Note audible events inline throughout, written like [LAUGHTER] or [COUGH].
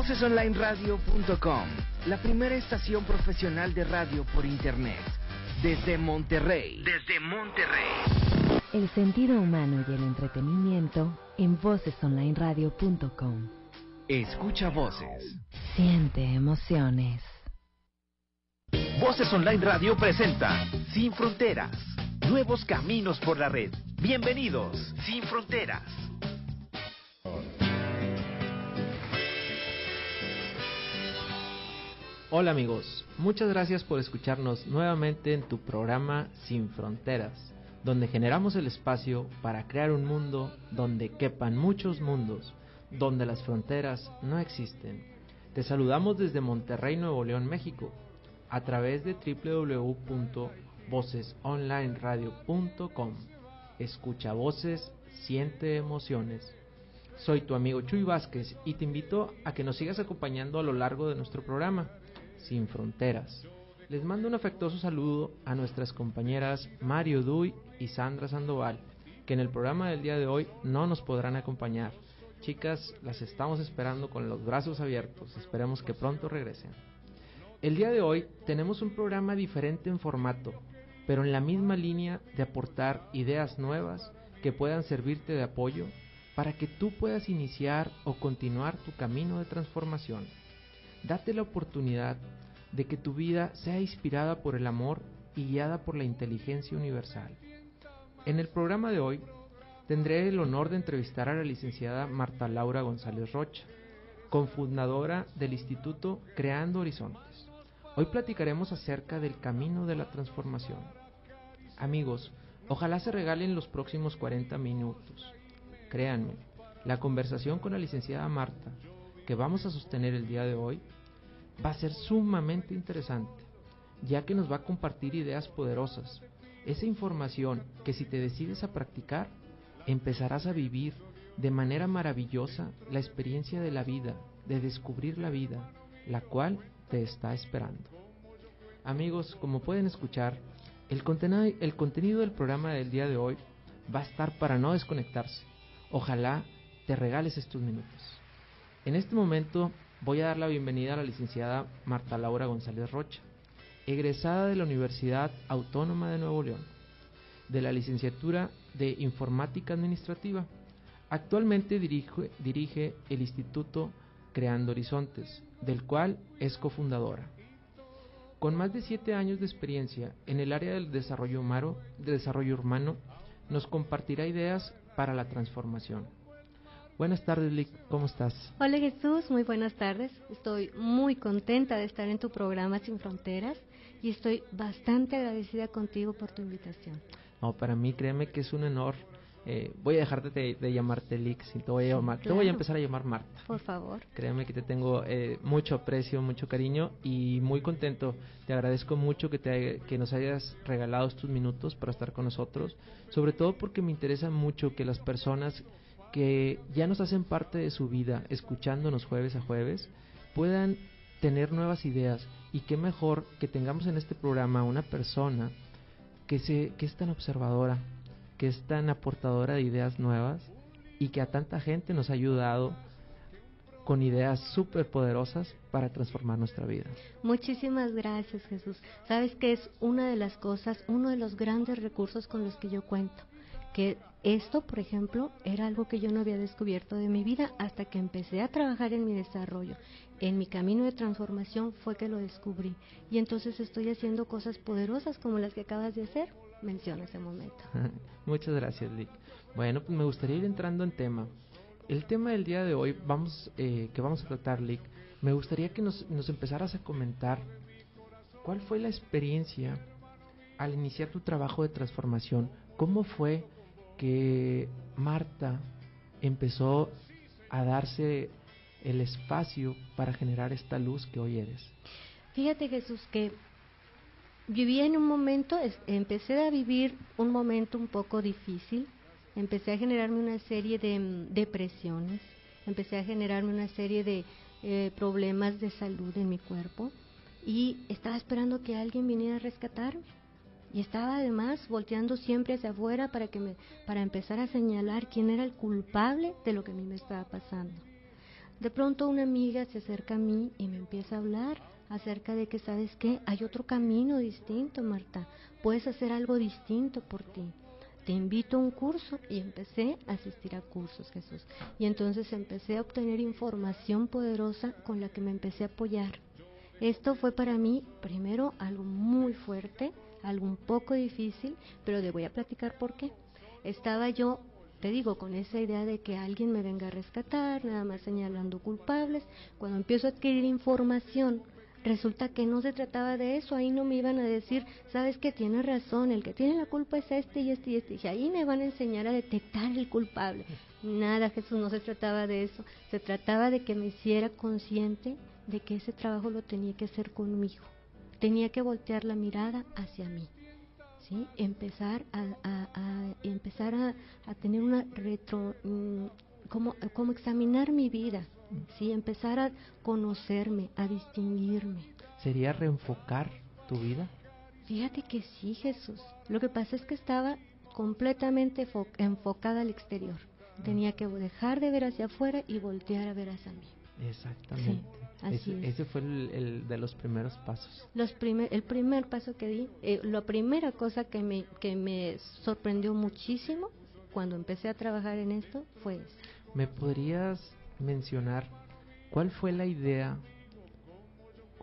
Vocesonlineradio.com, la primera estación profesional de radio por internet. Desde Monterrey. Desde Monterrey. El sentido humano y el entretenimiento en vocesonlineradio.com. Escucha voces. Siente emociones. Voces Online Radio presenta Sin Fronteras. Nuevos caminos por la red. Bienvenidos, Sin Fronteras. Hola amigos, muchas gracias por escucharnos nuevamente en tu programa Sin Fronteras, donde generamos el espacio para crear un mundo donde quepan muchos mundos, donde las fronteras no existen. Te saludamos desde Monterrey, Nuevo León, México, a través de www.vocesonlineradio.com. Escucha voces, siente emociones. Soy tu amigo Chuy Vázquez y te invito a que nos sigas acompañando a lo largo de nuestro programa sin fronteras. Les mando un afectuoso saludo a nuestras compañeras Mario Duy y Sandra Sandoval, que en el programa del día de hoy no nos podrán acompañar. Chicas, las estamos esperando con los brazos abiertos, esperemos que pronto regresen. El día de hoy tenemos un programa diferente en formato, pero en la misma línea de aportar ideas nuevas que puedan servirte de apoyo para que tú puedas iniciar o continuar tu camino de transformación. Date la oportunidad de que tu vida sea inspirada por el amor y guiada por la inteligencia universal. En el programa de hoy tendré el honor de entrevistar a la licenciada Marta Laura González Rocha, cofundadora del Instituto Creando Horizontes. Hoy platicaremos acerca del camino de la transformación. Amigos, ojalá se regalen los próximos 40 minutos. Créanme, la conversación con la licenciada Marta que vamos a sostener el día de hoy va a ser sumamente interesante, ya que nos va a compartir ideas poderosas. Esa información que si te decides a practicar, empezarás a vivir de manera maravillosa la experiencia de la vida, de descubrir la vida, la cual te está esperando. Amigos, como pueden escuchar, el, el contenido del programa del día de hoy va a estar para no desconectarse. Ojalá te regales estos minutos. En este momento voy a dar la bienvenida a la licenciada Marta Laura González Rocha, egresada de la Universidad Autónoma de Nuevo León, de la licenciatura de Informática Administrativa. Actualmente dirige, el Instituto Creando Horizontes, del cual es cofundadora. Con más de siete años de experiencia en el área del desarrollo humano, de desarrollo humano nos compartirá ideas para la transformación Buenas tardes, Lick, ¿cómo estás? Hola Jesús, muy buenas tardes. Estoy muy contenta de estar en tu programa Sin Fronteras y estoy bastante agradecida contigo por tu invitación. No, para mí créeme que es un honor. Eh, voy a dejarte de, llamarte Lick, si te voy a llamar, te voy a empezar a llamar Marta. Por favor. Créeme que te tengo eh, mucho aprecio, mucho cariño y muy contento. Te agradezco mucho que, te, que nos hayas regalado estos minutos para estar con nosotros, sobre todo porque me interesa mucho que las personas que ya nos hacen parte de su vida, escuchándonos jueves a jueves, puedan tener nuevas ideas y qué mejor que tengamos en este programa una persona que, se, que es tan observadora, que es tan aportadora de ideas nuevas y que a tanta gente nos ha ayudado con ideas súper poderosas para transformar nuestra vida. Muchísimas gracias Jesús. Sabes que es una de las cosas, uno de los grandes recursos con los que yo cuento que esto, por ejemplo, era algo que yo no había descubierto de mi vida hasta que empecé a trabajar en mi desarrollo. En mi camino de transformación fue que lo descubrí. Y entonces estoy haciendo cosas poderosas como las que acabas de hacer. Menciona ese momento. [LAUGHS] Muchas gracias, Lick. Bueno, pues me gustaría ir entrando en tema. El tema del día de hoy vamos, eh, que vamos a tratar, Lick, me gustaría que nos, nos empezaras a comentar cuál fue la experiencia al iniciar tu trabajo de transformación. ¿Cómo fue que Marta empezó a darse el espacio para generar esta luz que hoy eres? Fíjate Jesús que viví en un momento, empecé a vivir un momento un poco difícil, empecé a generarme una serie de mm, depresiones, empecé a generarme una serie de eh, problemas de salud en mi cuerpo. Y estaba esperando que alguien viniera a rescatarme y estaba además volteando siempre hacia afuera para que me para empezar a señalar quién era el culpable de lo que a mí me estaba pasando. De pronto una amiga se acerca a mí y me empieza a hablar acerca de que, ¿sabes qué? Hay otro camino distinto, Marta. Puedes hacer algo distinto por ti. Te invito a un curso y empecé a asistir a cursos, Jesús. Y entonces empecé a obtener información poderosa con la que me empecé a apoyar. Esto fue para mí, primero, algo muy fuerte, algo un poco difícil, pero le voy a platicar por qué. Estaba yo te digo, con esa idea de que alguien me venga a rescatar, nada más señalando culpables, cuando empiezo a adquirir información, resulta que no se trataba de eso, ahí no me iban a decir, sabes que tienes razón, el que tiene la culpa es este y este y este, y ahí me van a enseñar a detectar el culpable. Nada, Jesús, no se trataba de eso, se trataba de que me hiciera consciente de que ese trabajo lo tenía que hacer conmigo, tenía que voltear la mirada hacia mí. Empezar a, empezar a, tener una retro, mm, como, como examinar mi vida, ¿sí? Empezar a conocerme, a distinguirme. ¿Sería reenfocar tu vida? Fíjate que sí, Jesús. Lo que pasa es que estaba completamente enfocada al exterior. Tenía que dejar de ver hacia afuera y voltear a ver hacia mí. Exactamente. Ese, fue el, de los primeros pasos. Los primer, el primer paso que di, eh, la primera cosa que me, que me sorprendió muchísimo cuando empecé a trabajar en esto fue eso. ¿Me podrías mencionar cuál fue la idea,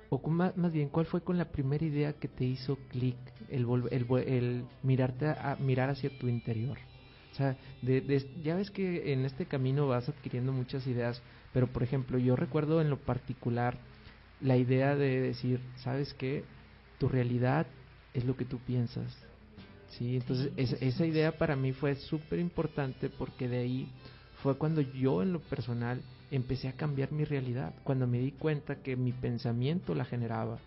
o más, más, bien, cuál fue con la primera idea que te hizo clic el, el, el, mirarte a, mirar hacia tu interior? O sea, de, ya ves que en este camino vas adquiriendo muchas ideas, pero por ejemplo, yo recuerdo en lo particular la idea de decir, ¿sabes qué? Tu realidad es lo que tú piensas. Sí, entonces esa idea para mí fue súper importante porque de ahí fue cuando yo en lo personal empecé a cambiar mi realidad, cuando me di cuenta que mi pensamiento la generaba.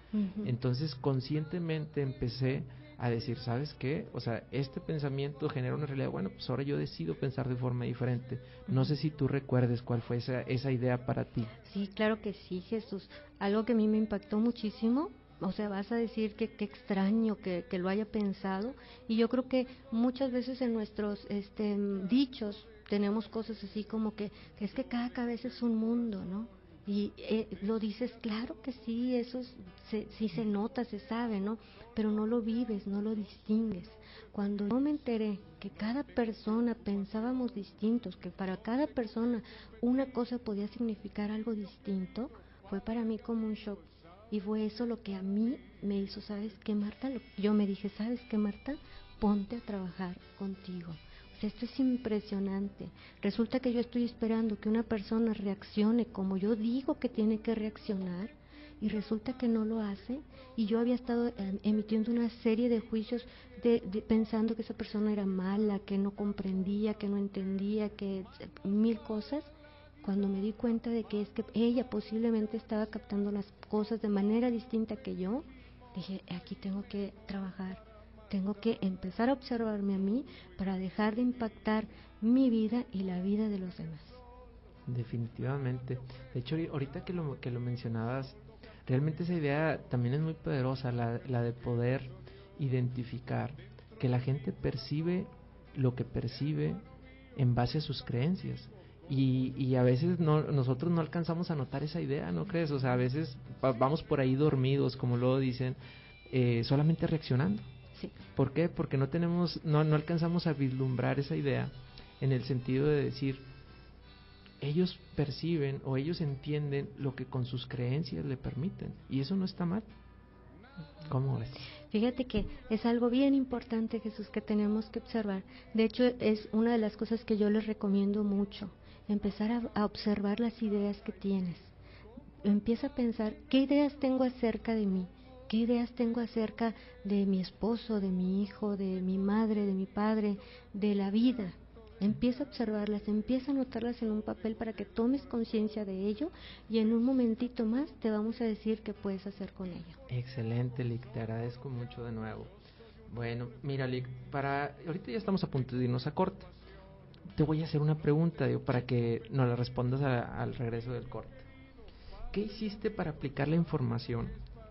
Entonces conscientemente empecé a decir, ¿sabes qué? O sea, este pensamiento genera una realidad, bueno, pues ahora yo decido pensar de forma diferente. No sé si tú recuerdes cuál fue esa, esa idea para ti. Sí, claro que sí, Jesús. Algo que a mí me impactó muchísimo, o sea, vas a decir que qué extraño que, que, lo haya pensado, y yo creo que muchas veces en nuestros este, dichos tenemos cosas así como que, que es que cada cabeza es un mundo, ¿no? Y eh, lo dices, claro que sí, eso se, sí se nota, se sabe, ¿no? Pero no lo vives, no lo distingues. Cuando yo me enteré que cada persona pensábamos distintos, que para cada persona una cosa podía significar algo distinto, fue para mí como un shock. Y fue eso lo que a mí me hizo, ¿sabes qué, Marta? Yo me dije, ¿sabes qué, Marta? Ponte a trabajar contigo esto es impresionante. Resulta que yo estoy esperando que una persona reaccione como yo digo que tiene que reaccionar y resulta que no lo hace y yo había estado em, emitiendo una serie de juicios de, pensando que esa persona era mala, que no comprendía, que no entendía, que mil cosas cuando me di cuenta de que es que ella posiblemente estaba captando las cosas de manera distinta que yo, dije, aquí tengo que trabajar tengo que empezar a observarme a mí para dejar de impactar mi vida y la vida de los demás. Definitivamente. De hecho, ahorita que lo, que lo mencionabas, realmente esa idea también es muy poderosa, la, la de poder identificar que la gente percibe lo que percibe en base a sus creencias. Y, y, a veces no, nosotros no alcanzamos a notar esa idea, ¿no crees? O sea, a veces vamos por ahí dormidos, como luego dicen, eh, solamente reaccionando. ¿Por qué? Porque no tenemos, no, no alcanzamos a vislumbrar esa idea en el sentido de decir, ellos perciben o ellos entienden lo que con sus creencias le permiten y eso no está mal. ¿Cómo ves? Fíjate que es algo bien importante, Jesús, que tenemos que observar. De hecho, es una de las cosas que yo les recomiendo mucho, empezar a, a observar las ideas que tienes. Empieza a pensar, ¿qué ideas tengo acerca de mí? ¿Qué ideas tengo acerca de mi esposo, de mi hijo, de mi madre, de mi padre, de la vida? Empieza a observarlas, empieza a anotarlas en un papel para que tomes conciencia de ello y en un momentito más te vamos a decir qué puedes hacer con ello. Excelente, Lick, te agradezco mucho de nuevo. Bueno, mira, Lick, para ahorita ya estamos a punto de irnos a corte. Te voy a hacer una pregunta digo, para que nos la respondas al regreso del corte. ¿Qué hiciste para aplicar la información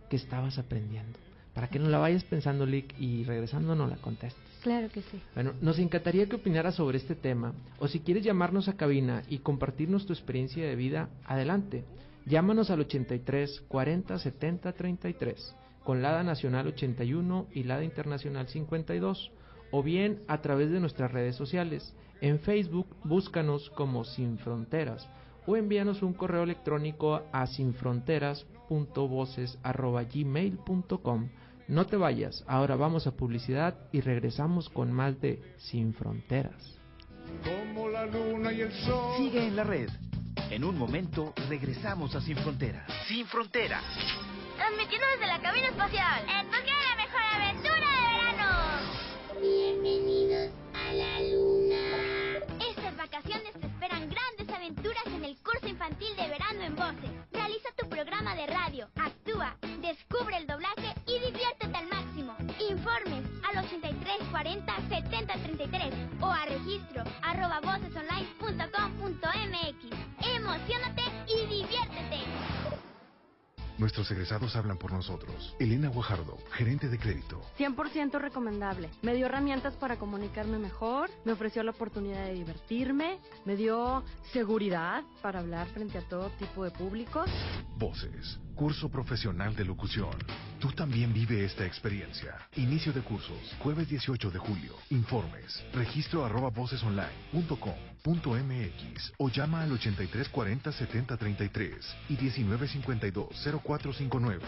que estabas aprendiendo. Para que no la vayas pensando, Lick, y regresando no la contestes. Claro que sí. Bueno, nos encantaría que opinaras sobre este tema o si quieres llamarnos a cabina y compartirnos tu experiencia de vida, adelante. Llámanos al 83 40 70 33 con LADA Nacional 81 y LADA Internacional 52 o bien a través de nuestras redes sociales. En Facebook búscanos como Sin Fronteras o envíanos un correo electrónico a sinfronteras.voces.gmail.com. No te vayas, ahora vamos a publicidad y regresamos con más de Sin Fronteras. Como la luna y el sol. Sigue en la red. En un momento regresamos a Sin Fronteras. Sin Fronteras. Transmitiendo desde la cabina espacial. En 40 70 33 o a registro arroba vocesonline.com.mx. Emocionate y diviértete. Nuestros egresados hablan por nosotros. Elena Guajardo, gerente de crédito. 100% recomendable. Me dio herramientas para comunicarme mejor, me ofreció la oportunidad de divertirme, me dio seguridad para hablar frente a todo tipo de públicos. Voces, curso profesional de locución. Tú también vive esta experiencia. Inicio de cursos, jueves 18 de julio. Informes, registro arroba vocesonline.com.mx o llama al 8340 7033 y 1952 0459.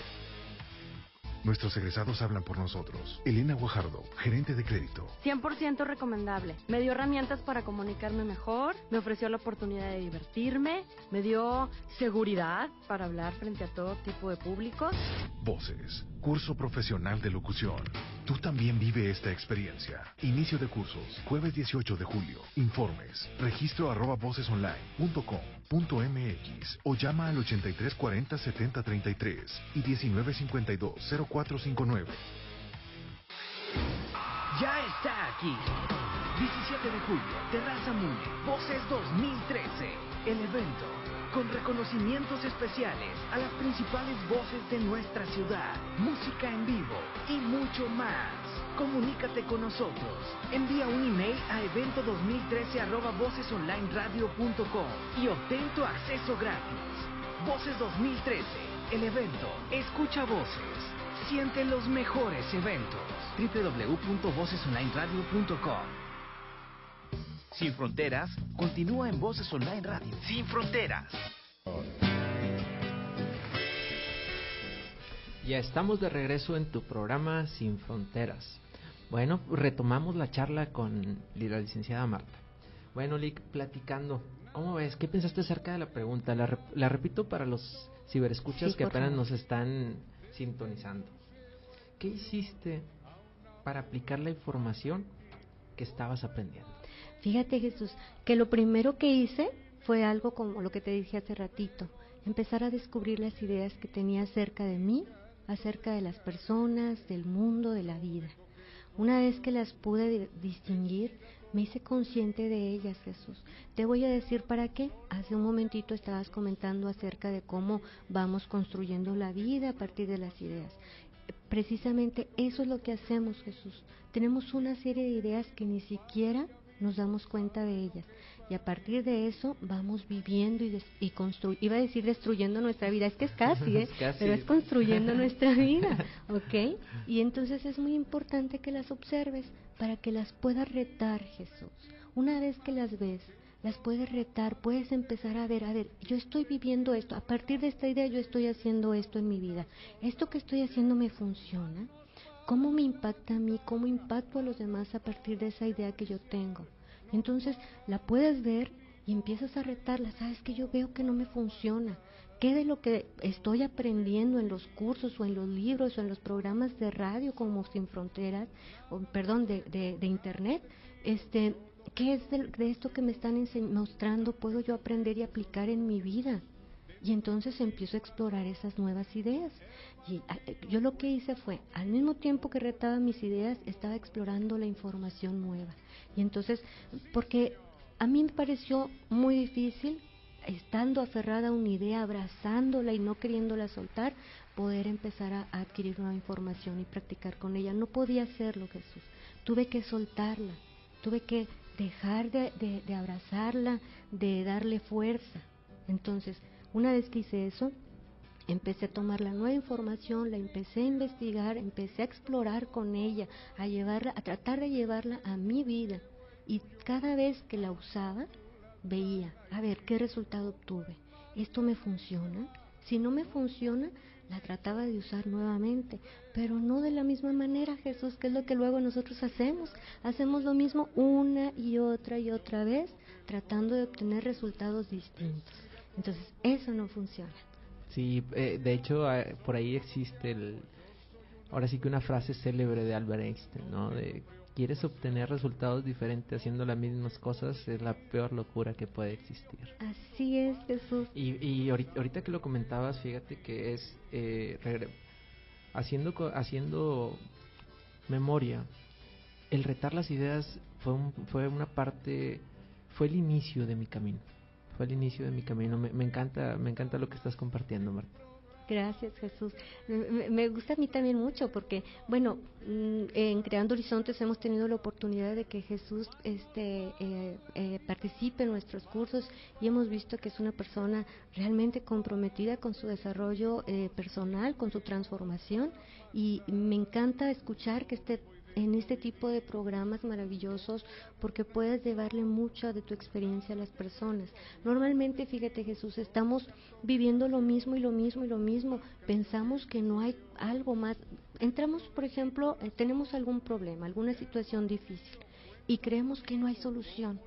Nuestros egresados hablan por nosotros. Elena Guajardo, gerente de crédito. 100% recomendable. Me dio herramientas para comunicarme mejor, me ofreció la oportunidad de divertirme, me dio seguridad para hablar frente a todo tipo de públicos. Voces, curso profesional de locución. Tú también vive esta experiencia. Inicio de cursos, jueves 18 de julio. Informes, registro arroba vocesonline.com.mx o llama al 8340 7033 y 1952 0459. Ya está aquí. 17 de julio, Terraza Mundi, Voces 2013. El evento con reconocimientos especiales a las principales voces de nuestra ciudad, música en vivo y mucho más. Comunícate con nosotros. Envía un email a evento2013@vocesonlineradio.com y obtén tu acceso gratis. Voces 2013, el evento. Escucha voces. Siente los mejores eventos. www.vocesonlineradio.com Sin Fronteras continúa en Voces Online Radio. Sin Fronteras. Ya estamos de regreso en tu programa Sin Fronteras. Bueno, retomamos la charla con la licenciada Marta. Bueno, Lick, platicando, ¿cómo ves? ¿Qué pensaste acerca de la pregunta? La, rep- la repito para los ciberescuchas Sí, que apenas favor. nos están sintonizando. ¿Qué hiciste para aplicar la información que estabas aprendiendo? Fíjate Jesús, que lo primero que hice fue algo como lo que te dije hace ratito, empezar a descubrir las ideas que tenía acerca de mí, acerca de las personas, del mundo, de la vida. Una vez que las pude di- distinguir, me hice consciente de ellas, Jesús. Te voy a decir para qué. Hace un momentito estabas comentando acerca de cómo vamos construyendo la vida a partir de las ideas. Precisamente eso es lo que hacemos, Jesús. Tenemos una serie de ideas que ni siquiera nos damos cuenta de ellas. Y a partir de eso vamos viviendo y, y constru- iba a decir destruyendo nuestra vida, es que es casi, ¿eh? [LAUGHS] Es casi. pero es construyendo nuestra [LAUGHS] vida, ¿ok? Y entonces es muy importante que las observes para que las puedas retar, Jesús. Una vez que las ves, las puedes retar, puedes empezar a ver, a ver, yo estoy viviendo esto, a partir de esta idea yo estoy haciendo esto en mi vida. ¿Esto que estoy haciendo me funciona? ¿Cómo me impacta a mí? ¿Cómo impacto a los demás a partir de esa idea que yo tengo? Entonces la puedes ver y empiezas a retarla. Sabes que yo veo que no me funciona. ¿Qué de lo que estoy aprendiendo en los cursos o en los libros o en los programas de radio como Sin Fronteras, o perdón, de, de, de Internet? Este, ¿Qué es de, de esto que me están mostrando puedo yo aprender y aplicar en mi vida? Y entonces empiezo a explorar esas nuevas ideas. Y a- eh, yo lo que hice fue, al mismo tiempo que retaba mis ideas, estaba explorando la información nueva. Y entonces, porque a mí me pareció muy difícil, estando aferrada a una idea, abrazándola y no queriéndola soltar, poder empezar a, a adquirir nueva información y practicar con ella. No podía hacerlo, Jesús. tuve que soltarla, tuve que dejar de, de abrazarla, de darle fuerza. Entonces, una vez que hice eso, empecé a tomar la nueva información, la empecé a investigar, empecé a explorar con ella, a llevarla, a tratar de llevarla a mi vida. Y cada vez que la usaba, veía, a ver, ¿qué resultado obtuve? ¿Esto me funciona? Si no me funciona, la trataba de usar nuevamente, pero no de la misma manera, Jesús, que es lo que luego nosotros hacemos. Hacemos lo mismo una y otra y otra vez, tratando de obtener resultados distintos. Entonces, eso no funciona. Sí, eh, de hecho, eh, por ahí existe el, ahora sí que una frase célebre de Albert Einstein, ¿no? De quieres obtener resultados diferentes haciendo las mismas cosas es la peor locura que puede existir. Así es, Jesús. Y, y ahorita, que lo comentabas, fíjate que es eh, haciendo haciendo memoria, el retar las ideas fue fue una parte, fue el inicio de mi camino fue el inicio de mi camino. Me, encanta, me encanta lo que estás compartiendo, Marta. Gracias, Jesús. Me, gusta a mí también mucho porque, bueno, mm, en Creando Horizontes hemos tenido la oportunidad de que Jesús este, eh, eh, participe en nuestros cursos y hemos visto que es una persona realmente comprometida con su desarrollo eh, personal, con su transformación y me encanta escuchar que esté en este tipo de programas maravillosos porque puedes llevarle mucha de tu experiencia a las personas. Normalmente, fíjate Jesús, estamos viviendo lo mismo y lo mismo y lo mismo. Pensamos que no hay algo más. Entramos, por ejemplo, eh, tenemos algún problema, alguna situación difícil y creemos que no hay solución.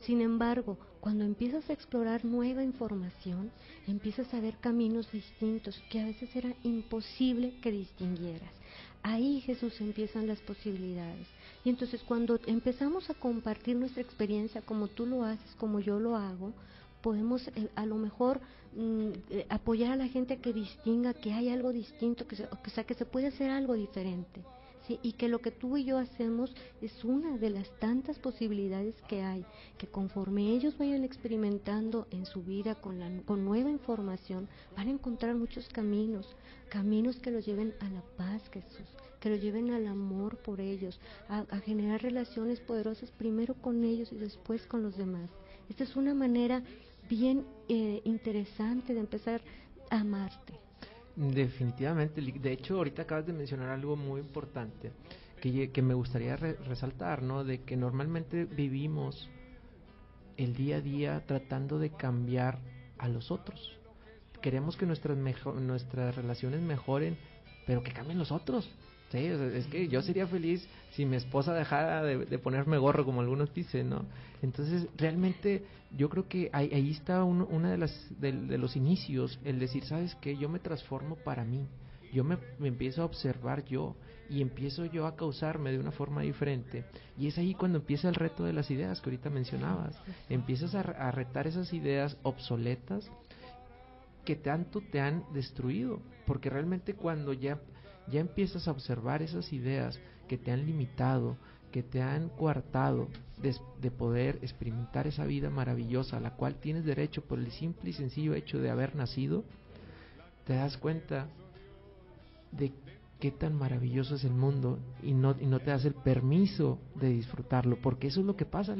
Sin embargo, cuando empiezas a explorar nueva información, empiezas a ver caminos distintos que a veces era imposible que distinguieras ahí Jesús empiezan las posibilidades. Y entonces cuando empezamos a compartir nuestra experiencia como tú lo haces, como yo lo hago, podemos eh, a lo mejor mm, eh, apoyar a la gente a que distinga que hay algo distinto, que o sea, que se puede hacer algo diferente y que lo que tú y yo hacemos es una de las tantas posibilidades que hay, que conforme ellos vayan experimentando en su vida con, la, con nueva información, van a encontrar muchos caminos, caminos que los lleven a la paz, Jesús, que los lleven al amor por ellos, a, generar relaciones poderosas primero con ellos y después con los demás. Esta es una manera bien eh, interesante de empezar a amarte. Definitivamente, de hecho ahorita acabas de mencionar algo muy importante que, que me gustaría resaltar, ¿no? De que normalmente vivimos el día a día tratando de cambiar a los otros. Queremos que nuestras, nuestras relaciones mejoren, pero que cambien los otros. Es que yo sería feliz si mi esposa dejara de, ponerme gorro, como algunos dicen, ¿no? Entonces, realmente yo creo que ahí, ahí está uno una de, las, de, los inicios, el decir, ¿sabes qué? Yo me transformo para mí, yo me, empiezo a observar yo y empiezo yo a causarme de una forma diferente. Y es ahí cuando empieza el reto de las ideas que ahorita mencionabas. Empiezas a retar esas ideas obsoletas que tanto te han destruido, porque realmente cuando ya ya empiezas a observar esas ideas que te han limitado, que te han coartado de, poder experimentar esa vida maravillosa a la cual tienes derecho por el simple y sencillo hecho de haber nacido, te das cuenta de qué tan maravilloso es el mundo y no, y no te das el permiso de disfrutarlo, porque eso es lo que pasa,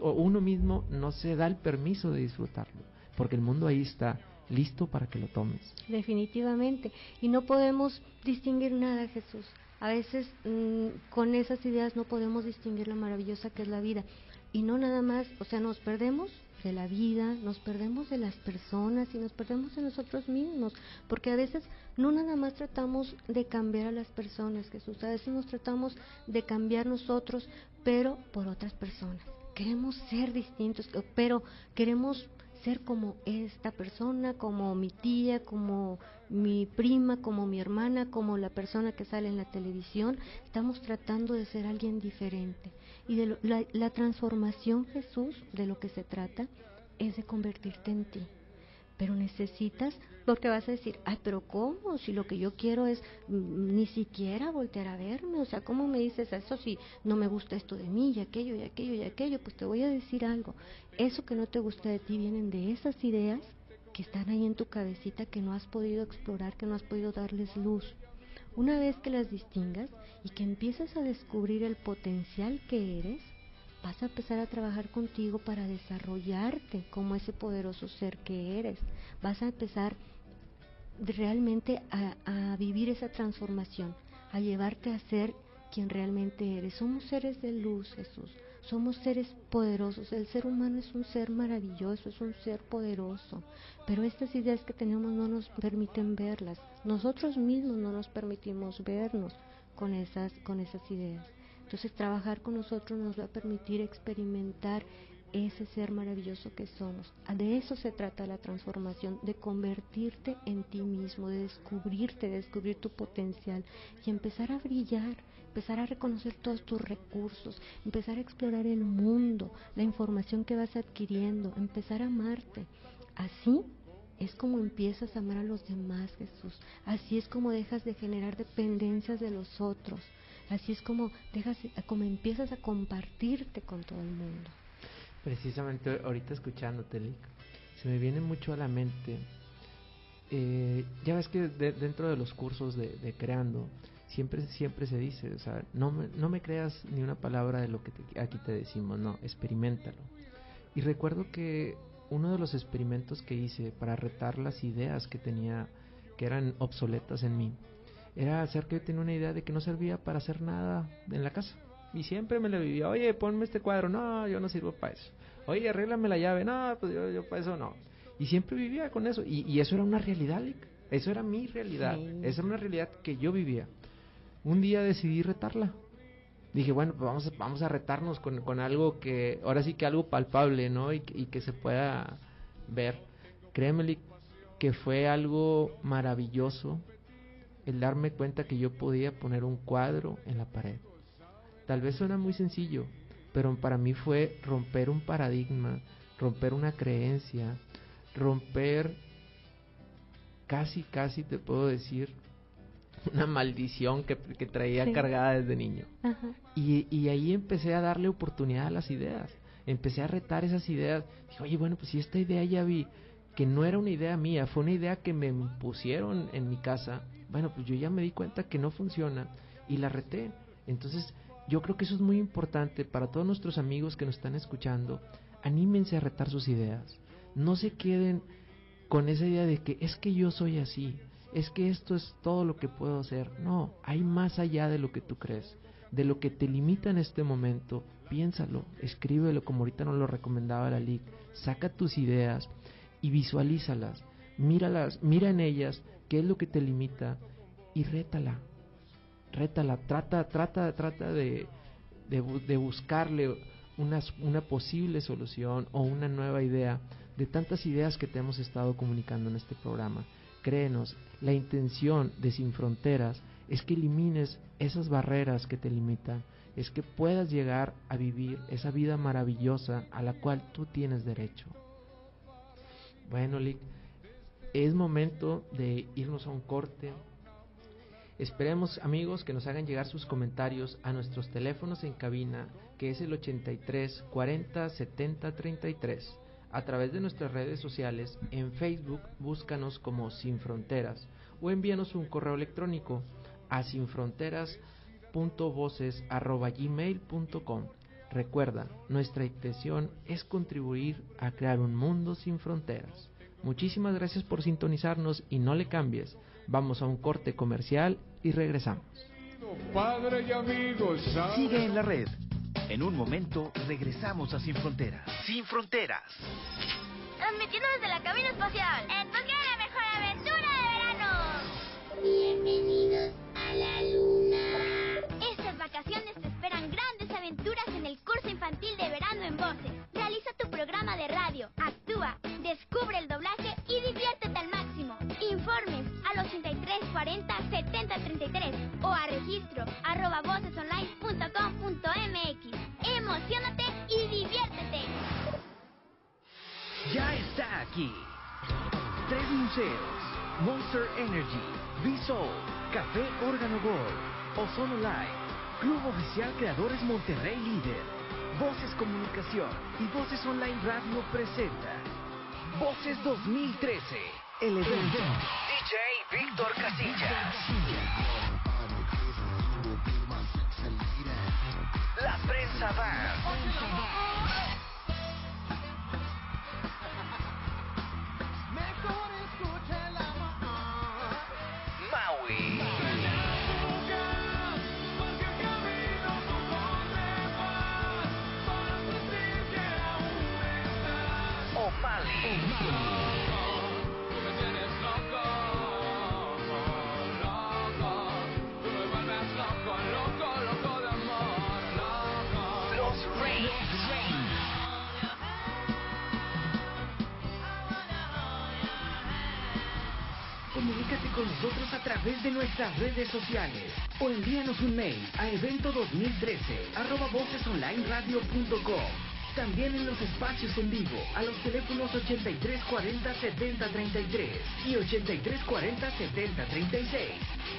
uno mismo no se da el permiso de disfrutarlo, porque el mundo ahí está listo para que lo tomes. Definitivamente. Y no podemos distinguir nada, Jesús. A veces mm, con esas ideas no podemos distinguir lo maravillosa que es la vida. Y no nada más, o sea, nos perdemos de la vida, nos perdemos de las personas y nos perdemos de nosotros mismos, porque a veces no nada más tratamos de cambiar a las personas, Jesús, a veces nos tratamos de cambiar nosotros, pero por otras personas. Queremos ser distintos, pero queremos ser como esta persona, como mi tía, como mi prima, como mi hermana, como la persona que sale en la televisión. Estamos tratando de ser alguien diferente. Y de la, la transformación, Jesús, de lo que se trata, es de convertirte en ti pero necesitas, porque vas a decir, ay, pero ¿cómo? Si lo que yo quiero es ni siquiera voltear a verme, o sea, ¿cómo me dices eso si no me gusta esto de mí y aquello y aquello y aquello? Pues te voy a decir algo, eso que no te gusta de ti vienen de esas ideas que están ahí en tu cabecita que no has podido explorar, que no has podido darles luz. Una vez que las distingas y que empiezas a descubrir el potencial que eres, vas a empezar a trabajar contigo para desarrollarte como ese poderoso ser que eres. Vas a empezar realmente a, vivir esa transformación, a llevarte a ser quien realmente eres. Somos seres de luz, Jesús. Somos seres poderosos. El ser humano es un ser maravilloso, es un ser poderoso. Pero estas ideas que tenemos no nos permiten verlas. Nosotros mismos no nos permitimos vernos con esas, con esas ideas. Entonces trabajar con nosotros nos va a permitir experimentar ese ser maravilloso que somos. De eso se trata la transformación, de convertirte en ti mismo, de descubrirte, de descubrir tu potencial y empezar a brillar, empezar a reconocer todos tus recursos, empezar a explorar el mundo, la información que vas adquiriendo, empezar a amarte. Así es como empiezas a amar a los demás, Jesús. Así es como dejas de generar dependencias de los otros. Así es como dejas, como empiezas a compartirte con todo el mundo. Precisamente ahorita escuchándote, Lick, se me viene mucho a la mente. Eh, ya ves que dentro de los cursos de, creando, siempre siempre se dice, o sea, no me, no me creas ni una palabra de lo que aquí te decimos, no, experimentalo. Y recuerdo que uno de los experimentos que hice para retar las ideas que tenía, que eran obsoletas en mí, era hacer que yo tenía una idea de que no servía para hacer nada en la casa. Y siempre me le vivía, oye, ponme este cuadro, no, yo no sirvo para eso. Oye, arréglame la llave, no, pues yo, yo para eso no. Y siempre vivía con eso. Y, y eso era una realidad, Eso era mi realidad. Esa era una realidad que yo vivía. Un día decidí retarla. Dije, bueno, pues vamos, vamos a retarnos con, con algo que, ahora sí que algo palpable, ¿no? Y, y que se pueda ver. Créeme, que fue algo maravilloso el darme cuenta que yo podía poner un cuadro en la pared. Tal vez suena muy sencillo, pero para mí fue romper un paradigma, romper una creencia, romper casi, casi te puedo decir, una maldición que, que traía cargada desde niño. Y, y ahí empecé a darle oportunidad a las ideas, empecé a retar esas ideas. Dije, oye, bueno, pues si esta idea ya vi que no era una idea mía, fue una idea que me pusieron en mi casa, bueno, pues yo ya me di cuenta que no funciona y la reté. Entonces, yo creo que eso es muy importante para todos nuestros amigos que nos están escuchando. Anímense a retar sus ideas. No se queden con esa idea de que es que yo soy así, es que esto es todo lo que puedo hacer. No, hay más allá de lo que tú crees, de lo que te limita en este momento. Piénsalo, escríbelo como ahorita nos lo recomendaba la LIC. Saca tus ideas y visualízalas. Míralas, mira en ellas qué es lo que te limita y rétala. Rétala, trata, trata, trata de, de, buscarle una, una posible solución o una nueva idea de tantas ideas que te hemos estado comunicando en este programa. Créenos, la intención de Sin Fronteras es que elimines esas barreras que te limitan, es que puedas llegar a vivir esa vida maravillosa a la cual tú tienes derecho. Bueno, Lick, es momento de irnos a un corte. Esperemos amigos que nos hagan llegar sus comentarios a nuestros teléfonos en cabina, que es el 83 40 70 33. A través de nuestras redes sociales, en Facebook búscanos como Sin Fronteras o envíanos un correo electrónico a sinfronteras.voces.gmail.com. Recuerda, nuestra intención es contribuir a crear un mundo sin fronteras. Muchísimas gracias por sintonizarnos y no le cambies. Vamos a un corte comercial y regresamos. Padre y amigos, Sigue en la red. En un momento regresamos a Sin Fronteras. Sin Fronteras. Transmitiendo desde la cabina espacial. En la mejor aventura de verano. Bienvenidos a la luna. Estas vacaciones te esperan grandes aventuras en el curso infantil de verano en voces. Realiza tu programa de radio, 8340 7033 o a registro arroba vocesonline.com.mx. Emocionate y diviértete. Ya está aquí. Tres museos. Monster Energy, Visual, Café Órgano Gold, Ozono Live, Club Oficial Creadores Monterrey Líder, Voces Comunicación y Voces Online Radio presenta Voces 2013, el evento. DJ Víctor Casillas. La prensa va. Con nosotros a través de nuestras redes sociales o envíanos un mail a evento2013 arroba vocesonlineradio.com. También en los espacios en vivo a los teléfonos 8340 7033 y 8340 7036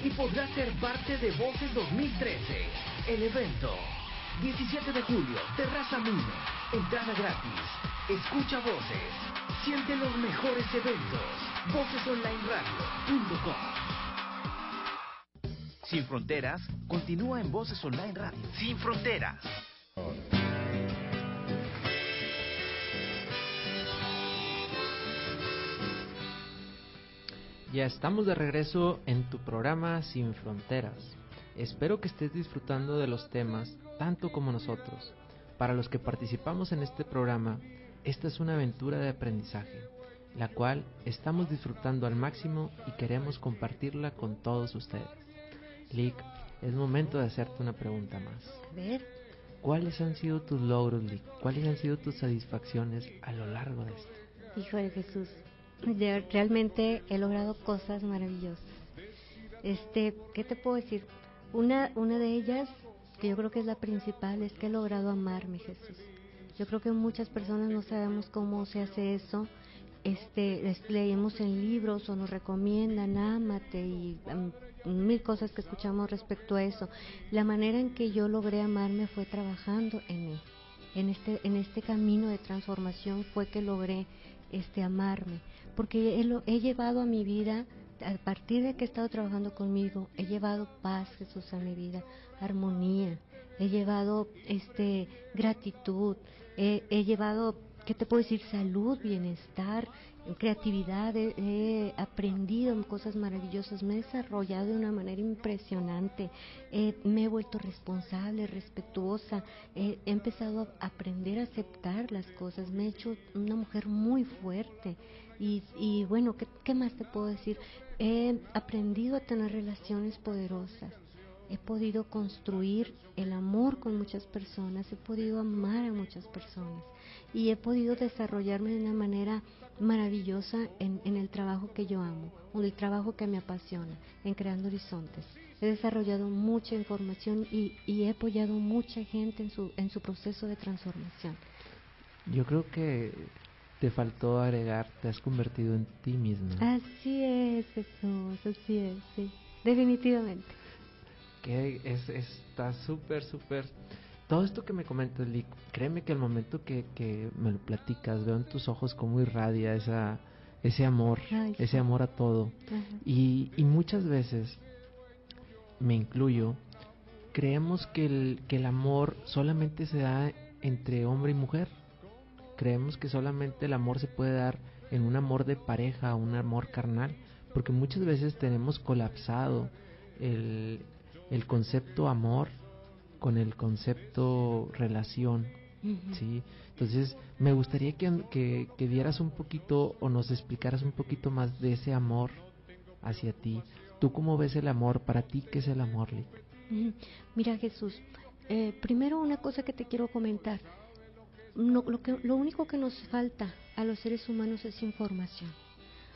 y podrás ser parte de Voces 2013, el evento. 17 de julio, Terraza Mundo, entrada gratis. Escucha voces, siente los mejores eventos. Vocesonlineradio.com Sin Fronteras continúa en Voces Online Radio. Sin Fronteras. Ya estamos de regreso en tu programa Sin Fronteras. Espero que estés disfrutando de los temas tanto como nosotros. Para los que participamos en este programa, esta es una aventura de aprendizaje, la cual estamos disfrutando al máximo y queremos compartirla con todos ustedes. Lick, es momento de hacerte una pregunta más. A ver, ¿Cuáles han sido tus logros, Lick? ¿Cuáles han sido tus satisfacciones a lo largo de esto? hijo de Jesús, realmente he logrado cosas maravillosas. Este, ¿qué te puedo decir? Una, una de ellas, que yo creo que es la principal, es que he logrado amarme, Jesús. Yo creo que muchas personas no sabemos cómo se hace eso. Este, es- leemos en libros o nos recomiendan, ámate y mm, mil cosas que escuchamos respecto a eso. La manera en que yo logré amarme fue trabajando en mí. En este, en este camino de transformación fue que logré este amarme, porque he, he llevado a mi vida, a partir de que he estado trabajando conmigo, he llevado paz, Jesús, a mi vida, armonía, he llevado este gratitud, he, llevado, ¿qué te puedo decir? Salud, bienestar, creatividad, he, aprendido cosas maravillosas, me he desarrollado de una manera impresionante, eh, me he vuelto responsable, respetuosa, he empezado a aprender a aceptar las cosas, me he hecho una mujer muy fuerte. Y, y bueno, ¿qué, qué más te puedo decir? He aprendido a tener relaciones poderosas, he podido construir el amor con muchas personas, he podido amar a muchas personas y he podido desarrollarme de una manera maravillosa en, en el trabajo que yo amo, o el trabajo que me apasiona, en creando horizontes. He desarrollado mucha información y, y he apoyado mucha gente en su, en su proceso de transformación. Yo creo que te faltó agregar, te has convertido en ti misma. Así es, Jesús, así es, sí, definitivamente. Que es, está súper, súper... Todo esto que me comentas, Lick, créeme que al momento que, que me lo platicas, veo en tus ojos cómo irradia esa, ese amor, Ay, ese amor a todo. Y, y muchas veces, me incluyo, creemos que el, que el amor solamente se da entre hombre y mujer. Creemos que solamente el amor se puede dar en un amor de pareja, un amor carnal, porque muchas veces tenemos colapsado el, el concepto amor con el concepto relación. ¿sí? Entonces, me gustaría que, que, que dieras un poquito o nos explicaras un poquito más de ese amor hacia ti. ¿Tú cómo ves el amor? Para ti, ¿qué es el amor, Lick? Mira Jesús, eh, primero una cosa que te quiero comentar. No, lo, que, lo único que nos falta a los seres humanos es información.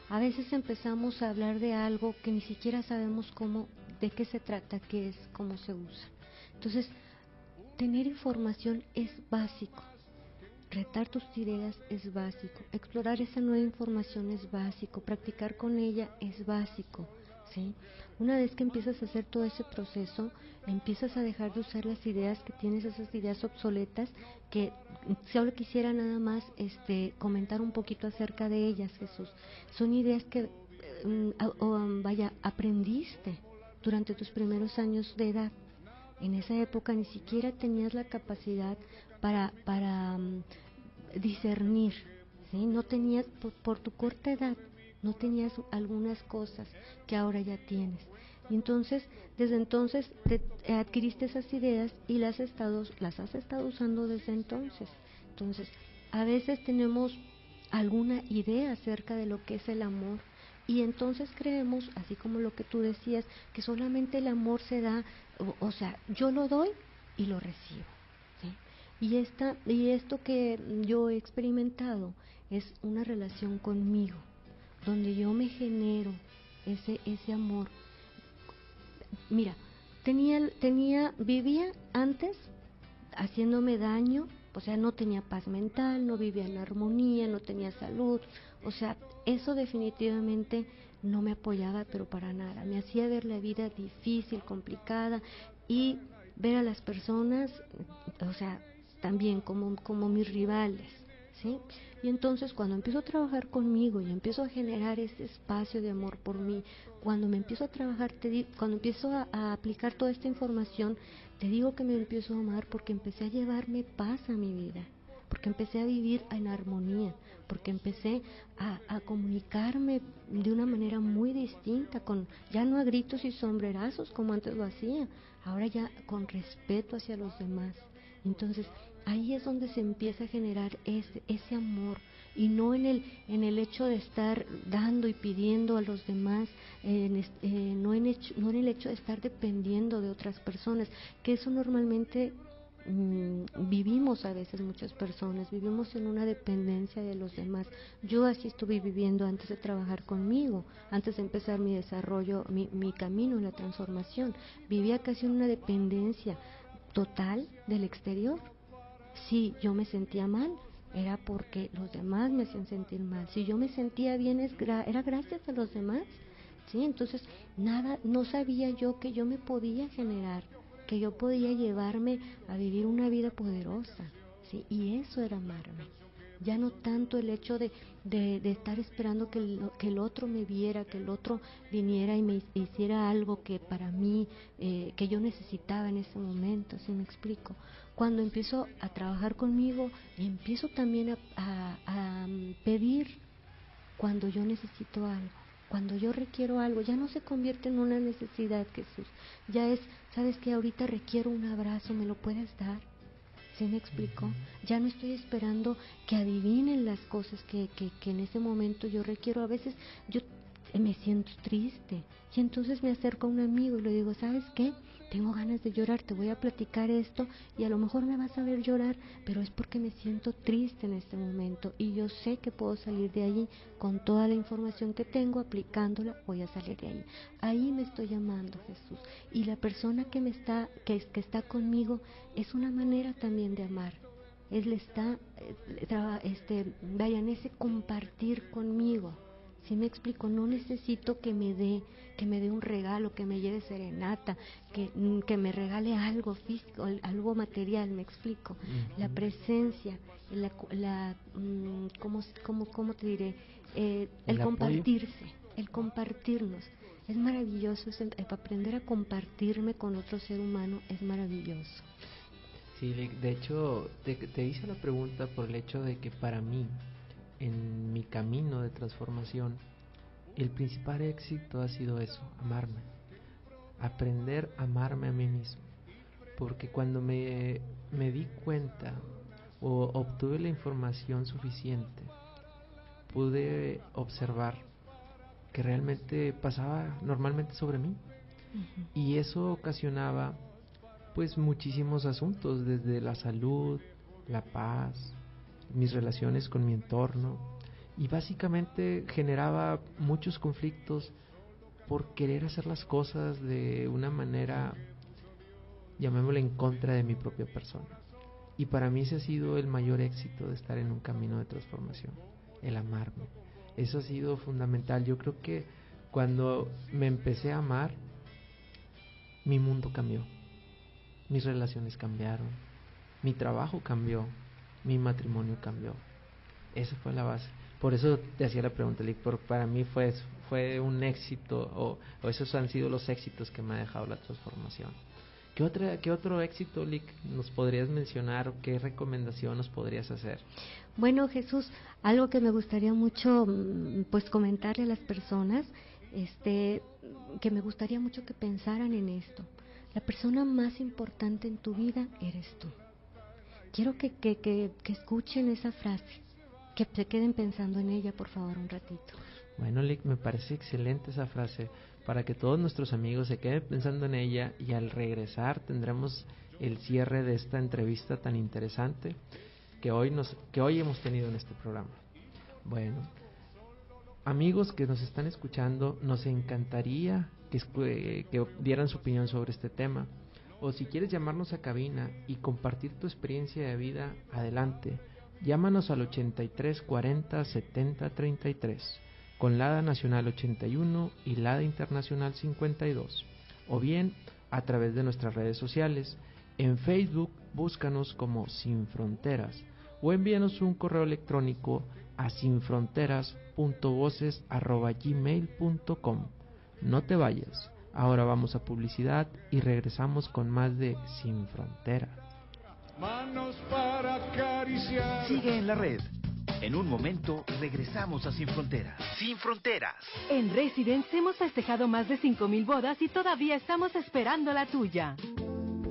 A veces empezamos a hablar de algo que ni siquiera sabemos cómo, de qué se trata, qué es, cómo se usa. Entonces, tener información es básico. Retar tus ideas es básico. Explorar esa nueva información es básico. Practicar con ella es básico. ¿sí? Una vez que empiezas a hacer todo ese proceso, empiezas a dejar de usar las ideas que tienes, esas ideas obsoletas, que solo quisiera nada más este, comentar un poquito acerca de ellas, Jesús. Son ideas que, um, vaya, aprendiste durante tus primeros años de edad. En esa época ni siquiera tenías la capacidad para, para mm, discernir, ¿sí? No tenías, por, tu corta edad, no tenías algunas cosas que ahora ya tienes. Y entonces, desde entonces te, adquiriste esas ideas y las, estado, las has estado usando desde entonces. Entonces, a veces tenemos alguna idea acerca de lo que es el amor y entonces creemos, así como lo que tú decías, que solamente el amor se da, o, sea, yo lo doy y lo recibo. Y, esta, y esto que yo he experimentado es una relación conmigo, donde yo me genero ese, ese amor. Mira, tenía, tenía, vivía antes haciéndome daño, o sea, no tenía paz mental, no vivía en armonía, no tenía salud, o sea, eso definitivamente no me apoyaba, pero para nada. Me hacía ver la vida difícil, complicada y ver a las personas, o sea, también como, como mis rivales, ¿sí? Y entonces cuando empiezo a trabajar conmigo y empiezo a generar ese espacio de amor por mí, cuando me empiezo a trabajar, te cuando empiezo a aplicar toda esta información, te digo que me empiezo a amar porque empecé a llevarme paz a mi vida, porque empecé a vivir en armonía, porque empecé a, a, comunicarme de una manera muy distinta, con ya no a gritos y sombrerazos como antes lo hacía, ahora ya con respeto hacia los demás. Entonces ahí es donde se empieza a generar ese, ese amor y no en el, en el hecho de estar dando y pidiendo a los demás, eh, no, en hecho, no en el hecho de estar dependiendo de otras personas, que eso normalmente mm, vivimos a veces muchas personas, vivimos en una dependencia de los demás. Yo así estuve viviendo antes de trabajar conmigo, antes de empezar mi desarrollo, mi, mi camino en la transformación. Vivía casi en una dependencia total del exterior. Sí, yo me sentía mal, era porque los demás me hacían sentir mal. Si yo me sentía bien era gracias a los demás. ¿sí? Entonces, nada, no sabía yo que yo me podía generar, que yo podía llevarme a vivir una vida poderosa. ¿sí? Y eso era amarme. Ya no tanto el hecho de, de, estar esperando que el, que el, otro me viera, que el otro viniera y me hiciera algo que para mí, eh, que yo necesitaba en ese momento, si me explico? Cuando empiezo a trabajar conmigo, empiezo también a, pedir cuando yo necesito algo, cuando yo requiero algo, ya no se convierte en una necesidad, Jesús, ya es, sabes que ahorita requiero un abrazo, ¿me lo puedes dar? ¿Sí me explico? Ya no estoy esperando que adivinen las cosas que, que, que en ese momento yo requiero. A veces yo me siento triste y entonces me acerco a un amigo y le digo, ¿sabes qué? tengo ganas de llorar, te voy a platicar esto y a lo mejor me vas a ver llorar, pero es porque me siento triste en este momento y yo sé que puedo salir de allí con toda la información que tengo, aplicándola, voy a salir de ahí. Ahí me estoy llamando Jesús y la persona que me está que, que está conmigo es una manera también de amar. Él está eh, este vaya en ese compartir conmigo si me explico, no necesito que me dé, que me dé un regalo, que me lleve serenata, que, mm, que me regale algo físico, algo material, me explico. La presencia, la, la mm, ¿cómo, cómo, cómo, te diré? Eh, el, compartirse, el compartirnos. Es maravilloso, es, aprender a compartirme con otro ser humano es maravilloso. Sí, de hecho, te, te hice la pregunta por el hecho de que para mí en mi camino de transformación, el principal éxito ha sido eso, amarme. Aprender a amarme a mí mismo. Porque cuando me, me di cuenta o obtuve la información suficiente, pude observar que realmente pasaba normalmente sobre mí. Y eso ocasionaba pues muchísimos asuntos, desde la salud, la paz, mis relaciones con mi entorno y básicamente generaba muchos conflictos por querer hacer las cosas de una manera, llamémosle en contra de mi propia persona. Y para mí ese ha sido el mayor éxito de estar en un camino de transformación, el amarme. Eso ha sido fundamental. Yo creo que cuando me empecé a amar, mi mundo cambió, mis relaciones cambiaron, mi trabajo cambió, mi matrimonio cambió. Esa fue la base. Por eso te hacía la pregunta, Lick, porque para mí fue, fue un éxito, o, esos han sido los éxitos que me ha dejado la transformación. ¿Qué, otra, ¿Qué otro éxito, Lick, nos podrías mencionar o qué recomendación nos podrías hacer? Bueno, Jesús, algo que me gustaría mucho mm, pues comentarle a las personas, este, que me gustaría mucho que pensaran en esto. La persona más importante en tu vida eres tú. Quiero que, que, que, escuchen esa frase, que se queden pensando en ella, por favor, un ratito. Bueno, Lick, me parece excelente esa frase para que todos nuestros amigos se queden pensando en ella y al regresar tendremos el cierre de esta entrevista tan interesante que hoy nos que hoy hemos tenido en este programa. Bueno, amigos que nos están escuchando, nos encantaría que, que dieran su opinión sobre este tema o si quieres llamarnos a cabina y compartir tu experiencia de vida, adelante. Llámanos al 83 40 70 33 con LADA Nacional 81 y LADA Internacional 52, o bien a través de nuestras redes sociales. En Facebook búscanos como Sin Fronteras o envíanos un correo electrónico a sinfronteras.voces.gmail.com. No te vayas, ahora vamos a publicidad y regresamos con más de Sin Fronteras. Manos para acariciar. Sigue en la red en un momento regresamos a Sin Fronteras. Sin Fronteras. En Residence hemos festejado más de 5.000 bodas y todavía estamos esperando la tuya.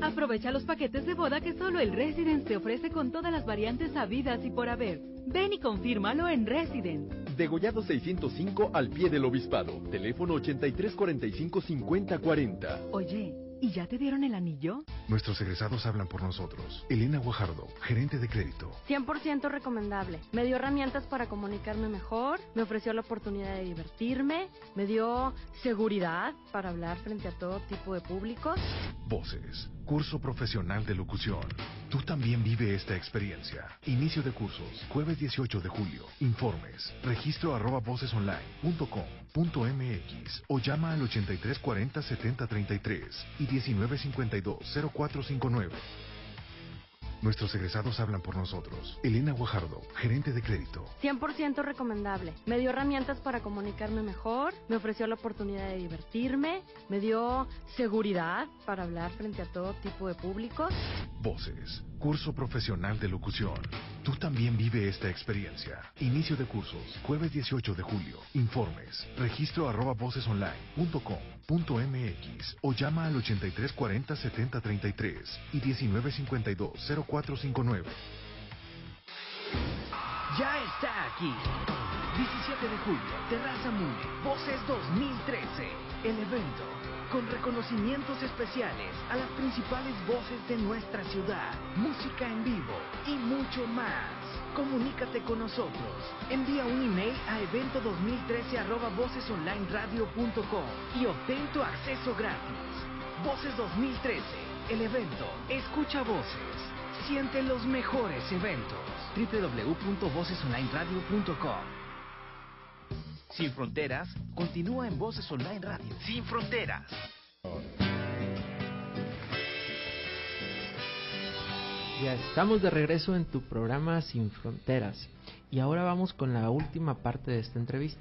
Aprovecha los paquetes de boda que solo el Residence te ofrece con todas las variantes habidas y por haber. Ven y confírmalo en Residence. Degollado 605 al pie del obispado. Teléfono 8345 5040. Oye. ¿Y ya te dieron el anillo? Nuestros egresados hablan por nosotros. Elena Guajardo, gerente de crédito. 100% recomendable. Me dio herramientas para comunicarme mejor, me ofreció la oportunidad de divertirme, me dio seguridad para hablar frente a todo tipo de públicos. Voces, curso profesional de locución. Tú también vive esta experiencia. Inicio de cursos, jueves 18 de julio. Informes, registro arroba vocesonline.com.mx o llama al 8340 7033 y 1952 0459. Nuestros egresados hablan por nosotros. Elena Guajardo, gerente de crédito. 100% recomendable. Me dio herramientas para comunicarme mejor, me ofreció la oportunidad de divertirme, me dio seguridad para hablar frente a todo tipo de públicos. Voces, curso profesional de locución. Tú también vive esta experiencia. Inicio de cursos, jueves 18 de julio. Informes, registro arroba vocesonline.com.mx o llama al 8340 7033 y 1952 0459. Ya está aquí. 17 de julio, Terraza Mundi, Voces 2013. El evento con reconocimientos especiales a las principales voces de nuestra ciudad, música en vivo y mucho más. Comunícate con nosotros. Envía un email a evento2013 y obtén tu acceso gratis. Voces 2013, el evento. Escucha voces. Siente los mejores eventos. www.vocesonlineradio.com sin Fronteras continúa en Voces Online Radio. Sin Fronteras. Ya estamos de regreso en tu programa Sin Fronteras. Y ahora vamos con la última parte de esta entrevista.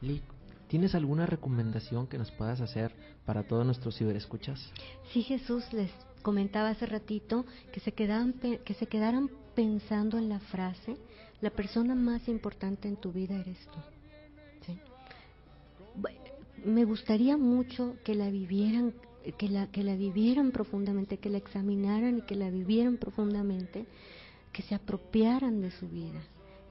Lee, ¿tienes alguna recomendación que nos puedas hacer para todos nuestros ciberescuchas? Sí, Jesús, les comentaba hace ratito que se, quedaban, que se quedaran pensando en la frase, la persona más importante en tu vida eres tú me gustaría mucho que la vivieran que la que la vivieran profundamente, que la examinaran y que la vivieran profundamente, que se apropiaran de su vida.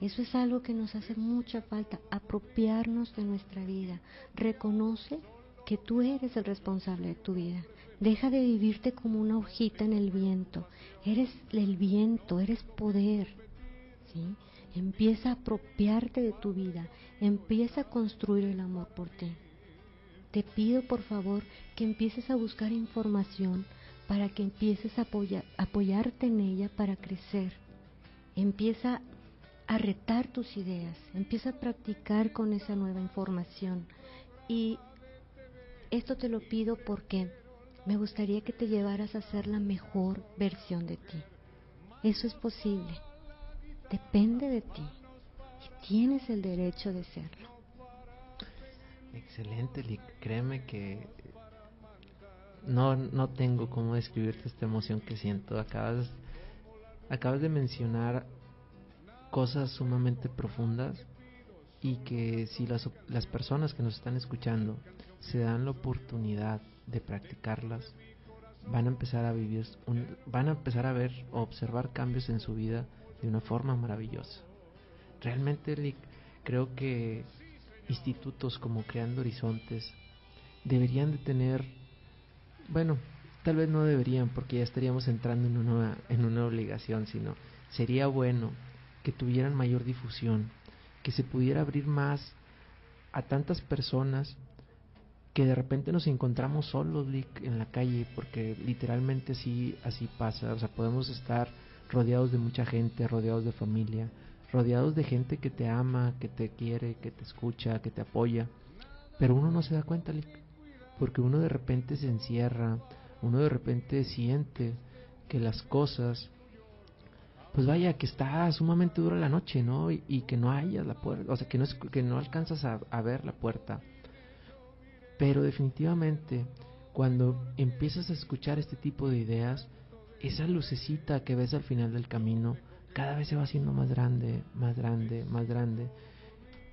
Eso es algo que nos hace mucha falta, apropiarnos de nuestra vida. Reconoce que tú eres el responsable de tu vida. Deja de vivirte como una hojita en el viento. Eres el viento, eres poder. ¿sí? Empieza a apropiarte de tu vida. Empieza a construir el amor por ti te pido por favor que empieces a buscar información para que empieces a apoyarte en ella para crecer. Empieza a retar tus ideas, empieza a practicar con esa nueva información. Y esto te lo pido porque me gustaría que te llevaras a ser la mejor versión de ti. Eso es posible. Depende de ti. Y tienes el derecho de serlo. Excelente, Lick. Créeme que no, no tengo cómo describirte esta emoción que siento. Acabas, acabas de mencionar cosas sumamente profundas y que si las, las personas que nos están escuchando se dan la oportunidad de practicarlas, van a empezar a vivir, van a empezar a ver o observar cambios en su vida de una forma maravillosa. Realmente creo que institutos como Creando Horizontes deberían de tener, bueno, tal vez no deberían porque ya estaríamos entrando en una, en una obligación, sino sería bueno que tuvieran mayor difusión, que se pudiera abrir más a tantas personas que de repente nos encontramos solos en la calle, porque literalmente así, así pasa, o sea, podemos estar rodeados de mucha gente, rodeados de familia, rodeados de gente que te ama, que te quiere, que te escucha, que te apoya, pero uno no se da cuenta, porque uno de repente se encierra, uno de repente siente que las cosas, pues vaya, que está sumamente dura la noche, ¿no? Y, que no hayas la puerta, o sea, que no, es, que no alcanzas a ver la puerta pero definitivamente, cuando empiezas a escuchar este tipo de ideas, esa lucecita que ves al final del camino cada vez se va haciendo más grande, más grande, más grande.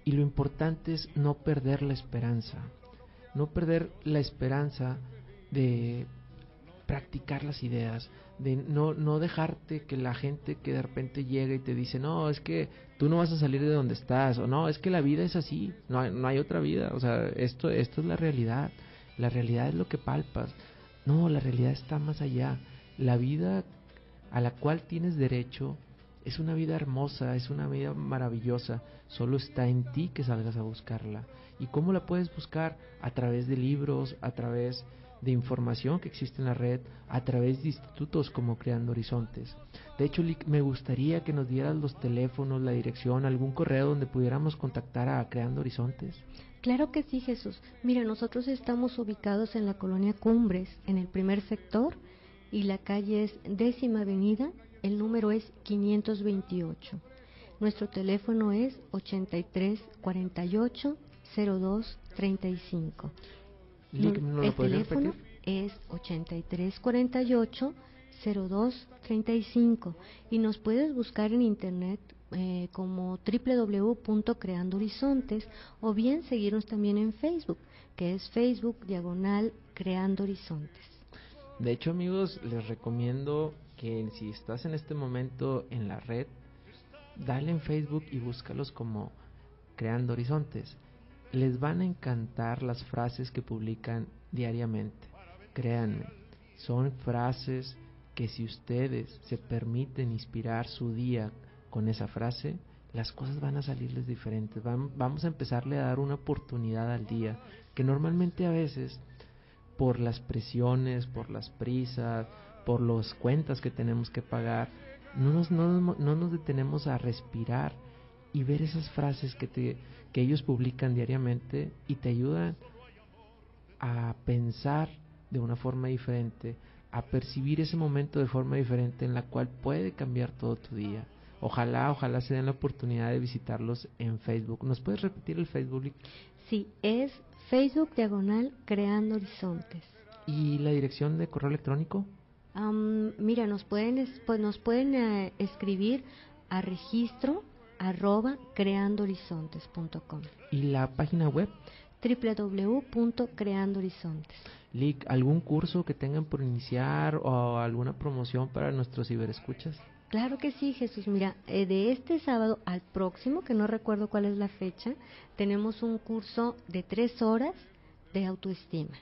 Y lo importante es no perder la esperanza, no perder la esperanza de practicar las ideas, de no, no dejarte que la gente que de repente llega y te dice, no, es que tú no vas a salir de donde estás, o no, es que la vida es así, no hay, no hay otra vida, o sea, esto, esto es la realidad, la realidad es lo que palpas, no, la realidad está más allá, la vida a la cual tienes derecho es una vida hermosa, es una vida maravillosa, solo está en ti que salgas a buscarla. ¿Y cómo la puedes buscar? A través de libros, a través de información que existe en la red a través de institutos como Creando Horizontes. De hecho, me gustaría que nos dieras los teléfonos, la dirección, algún correo donde pudiéramos contactar a Creando Horizontes. Claro que sí, Jesús. Mira, nosotros estamos ubicados en la colonia Cumbres, en el primer sector, y la calle es décima avenida, el número es 528. Nuestro teléfono es 83 48 02 35 el teléfono es 8348 0235 y nos puedes buscar en internet eh, como www.creando horizontes o bien seguirnos también en Facebook, que es Facebook diagonal Creando Horizontes. De hecho, amigos, les recomiendo que si estás en este momento en la red, dale en Facebook y búscalos como Creando Horizontes les van a encantar las frases que publican diariamente. Créanme, son frases que si ustedes se permiten inspirar su día con esa frase, las cosas van a salirles diferentes. vamos a empezarle a dar una oportunidad al día, que normalmente a veces, por las presiones, por las prisas, por las cuentas que tenemos que pagar, no nos, no, no nos detenemos a respirar y ver esas frases que, te, que ellos publican diariamente y te ayudan a pensar de una forma diferente, a percibir ese momento de forma diferente en la cual puede cambiar todo tu día. Ojalá, ojalá se den la oportunidad de visitarlos en Facebook. ¿Nos puedes repetir el Facebook? Sí, es Facebook Diagonal Creando Horizontes. ¿Y la dirección de correo electrónico? Mira, nos pueden, pues, nos pueden eh, escribir a registro arroba creandohorizontes.com. ¿Y la página web? www.creandohorizontes. Lick, ¿algún curso que tengan por iniciar o alguna promoción para nuestros ciberescuchas? Claro que sí, Jesús. Mira, eh, de este sábado al próximo, que no recuerdo cuál es la fecha, tenemos un curso de tres horas de autoestima.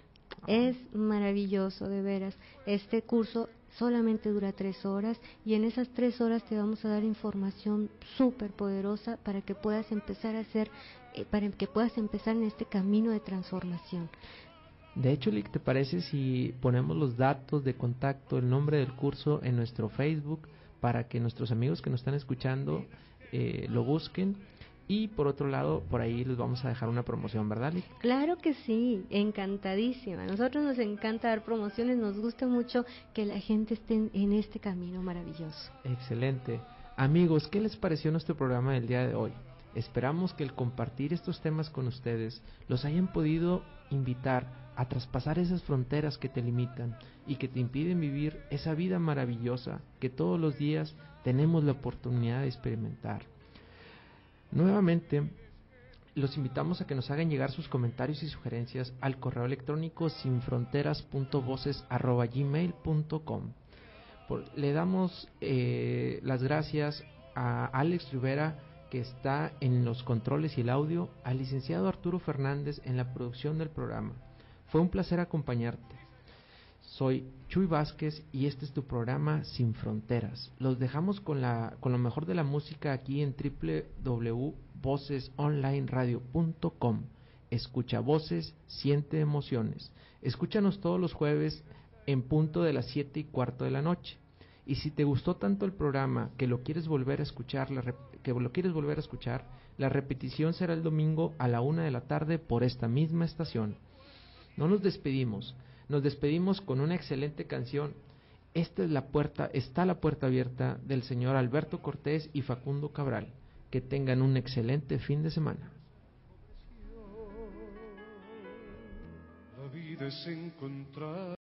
Es maravilloso, de veras. Este curso solamente dura tres horas y en esas tres horas te vamos a dar información súper poderosa para que puedas empezar a hacer, eh, para que puedas empezar en este camino de transformación. De hecho, Lick, ¿te parece si ponemos los datos de contacto, el nombre del curso en nuestro Facebook para que nuestros amigos que nos están escuchando eh, lo busquen y por otro lado, por ahí les vamos a dejar una promoción, ¿verdad, Lick? Claro que sí, encantadísima. A nosotros nos encanta dar promociones, nos gusta mucho que la gente esté en, este camino maravilloso. Excelente. Amigos, ¿qué les pareció nuestro programa del día de hoy? Esperamos que el compartir estos temas con ustedes los hayan podido invitar a traspasar esas fronteras que te limitan y que te impiden vivir esa vida maravillosa que todos los días tenemos la oportunidad de experimentar. Nuevamente, los invitamos a que nos hagan llegar sus comentarios y sugerencias al correo electrónico sinfronteras.voces.gmail.com Le damos eh, las gracias a Alex Rivera, que está en los controles y el audio, al licenciado Arturo Fernández en la producción del programa. Fue un placer acompañarte. Soy Chuy Vázquez y este es tu programa Sin Fronteras. Los dejamos con, la, lo mejor de la música aquí en www.vocesonlineradio.com. Escucha voces, siente emociones. Escúchanos todos los jueves en punto de las 7 y cuarto de la noche. Y si te gustó tanto el programa que lo quieres volver a escuchar, la que lo quieres volver a escuchar, la repetición será el domingo a la una de la tarde por esta misma estación. No nos despedimos, nos despedimos con una excelente canción. Esta es la puerta, está la puerta abierta del señor Alberto Cortés y Facundo Cabral. Que tengan un excelente fin de semana. La vida